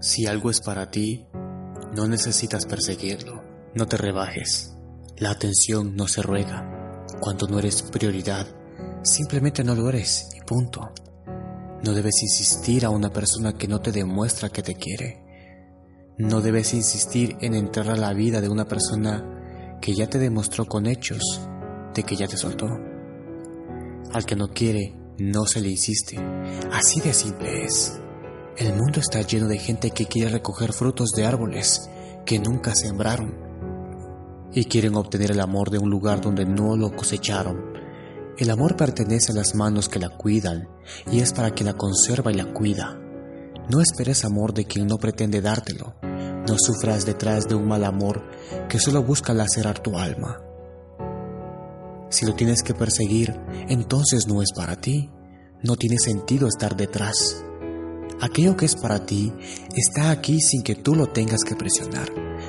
Si algo es para ti, no necesitas perseguirlo. No te rebajes. La atención no se ruega. Cuando no eres prioridad, simplemente no lo eres y punto. No debes insistir a una persona que no te demuestra que te quiere. No debes insistir en entrar a la vida de una persona que ya te demostró con hechos de que ya te soltó. Al que no quiere, no se le insiste. Así de simple es. El mundo está lleno de gente que quiere recoger frutos de árboles que nunca sembraron y quieren obtener el amor de un lugar donde no lo cosecharon. El amor pertenece a las manos que la cuidan y es para quien la conserva y la cuida. No esperes amor de quien no pretende dártelo. No sufras detrás de un mal amor que solo busca lacerar tu alma. Si lo tienes que perseguir, entonces no es para ti. No tiene sentido estar detrás. Aquello que es para ti está aquí sin que tú lo tengas que presionar,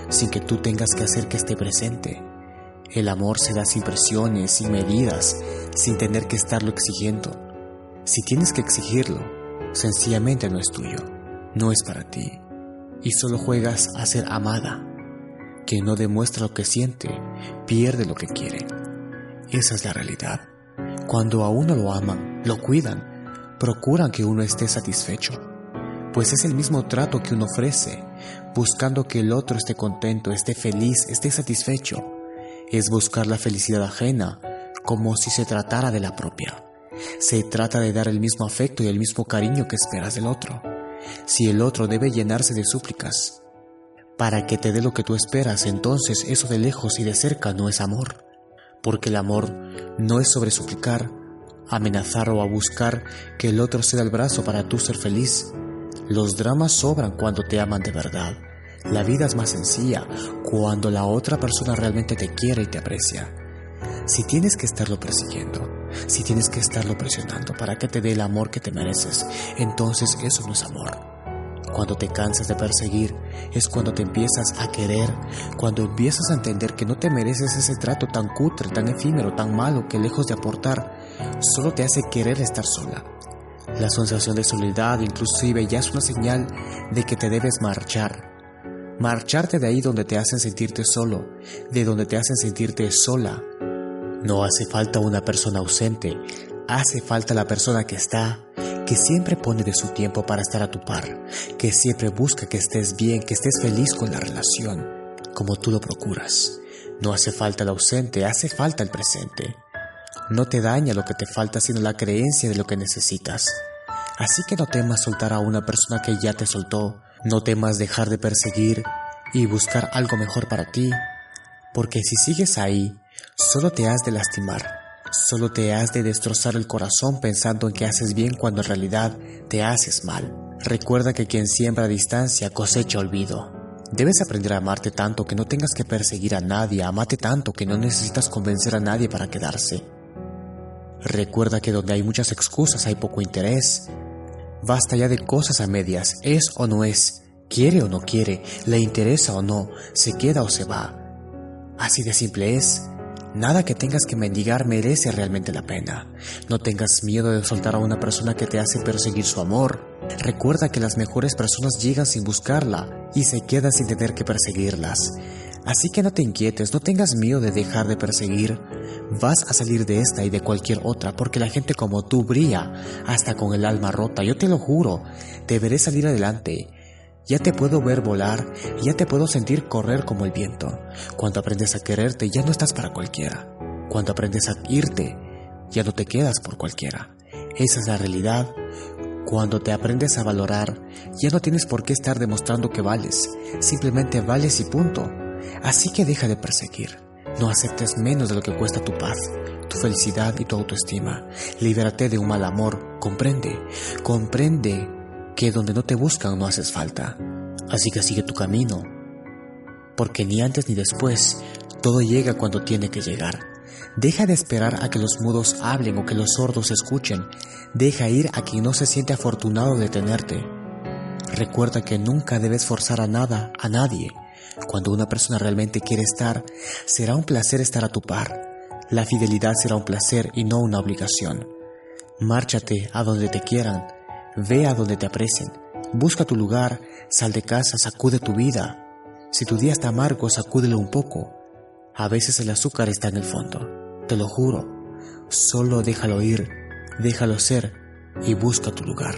sin que tú tengas que hacer que esté presente. El amor se da sin presiones, sin medidas, sin tener que estarlo exigiendo. Si tienes que exigirlo, sencillamente no es tuyo, no es para ti. Y solo juegas a ser amada. Quien no demuestra lo que siente, pierde lo que quiere. Esa es la realidad. Cuando a uno lo aman, lo cuidan, procuran que uno esté satisfecho pues es el mismo trato que uno ofrece, buscando que el otro esté contento, esté feliz, esté satisfecho. Es buscar la felicidad ajena, como si se tratara de la propia. Se trata de dar el mismo afecto y el mismo cariño que esperas del otro. Si el otro debe llenarse de súplicas para que te dé lo que tú esperas, entonces eso de lejos y de cerca no es amor. Porque el amor no es sobre suplicar, amenazar o a buscar que el otro ceda el brazo para tú ser feliz. Los dramas sobran cuando te aman de verdad. La vida es más sencilla cuando la otra persona realmente te quiere y te aprecia. Si tienes que estarlo persiguiendo, si tienes que estarlo presionando para que te dé el amor que te mereces, entonces eso no es amor. Cuando te cansas de perseguir es cuando te empiezas a querer, cuando empiezas a entender que no te mereces ese trato tan cutre, tan efímero, tan malo que lejos de aportar, solo te hace querer estar sola la sensación de soledad inclusive ya es una señal de que te debes marchar. Marcharte de ahí donde te hacen sentirte solo, de donde te hacen sentirte sola. No hace falta una persona ausente, hace falta la persona que está, que siempre pone de su tiempo para estar a tu par, que siempre busca que estés bien, que estés feliz con la relación, como tú lo procuras. No hace falta el ausente, hace falta el presente. No te daña lo que te falta, sino la creencia de lo que necesitas. Así que no temas soltar a una persona que ya te soltó, no temas dejar de perseguir y buscar algo mejor para ti, porque si sigues ahí, solo te has de lastimar, solo te has de destrozar el corazón pensando en que haces bien cuando en realidad te haces mal. Recuerda que quien siembra a distancia cosecha olvido. Debes aprender a amarte tanto que no tengas que perseguir a nadie, amate tanto que no necesitas convencer a nadie para quedarse. Recuerda que donde hay muchas excusas hay poco interés, Basta ya de cosas a medias, es o no es, quiere o no quiere, le interesa o no, se queda o se va. Así de simple es. Nada que tengas que mendigar merece realmente la pena. No tengas miedo de soltar a una persona que te hace perseguir su amor. Recuerda que las mejores personas llegan sin buscarla y se quedan sin tener que perseguirlas. Así que no te inquietes, no tengas miedo de dejar de perseguir. Vas a salir de esta y de cualquier otra porque la gente como tú brilla, hasta con el alma rota, yo te lo juro, te veré salir adelante. Ya te puedo ver volar, ya te puedo sentir correr como el viento. Cuando aprendes a quererte, ya no estás para cualquiera. Cuando aprendes a irte, ya no te quedas por cualquiera. Esa es la realidad. Cuando te aprendes a valorar, ya no tienes por qué estar demostrando que vales, simplemente vales y punto. Así que deja de perseguir. No aceptes menos de lo que cuesta tu paz, tu felicidad y tu autoestima. Libérate de un mal amor. Comprende, comprende que donde no te buscan no haces falta. Así que sigue tu camino. Porque ni antes ni después, todo llega cuando tiene que llegar. Deja de esperar a que los mudos hablen o que los sordos escuchen. Deja ir a quien no se siente afortunado de tenerte. Recuerda que nunca debes forzar a nada, a nadie. Cuando una persona realmente quiere estar, será un placer estar a tu par. La fidelidad será un placer y no una obligación. Márchate a donde te quieran, ve a donde te aprecien, Busca tu lugar, sal de casa, sacude tu vida. Si tu día está amargo, sacúdelo un poco. A veces el azúcar está en el fondo, te lo juro. Solo déjalo ir, déjalo ser y busca tu lugar.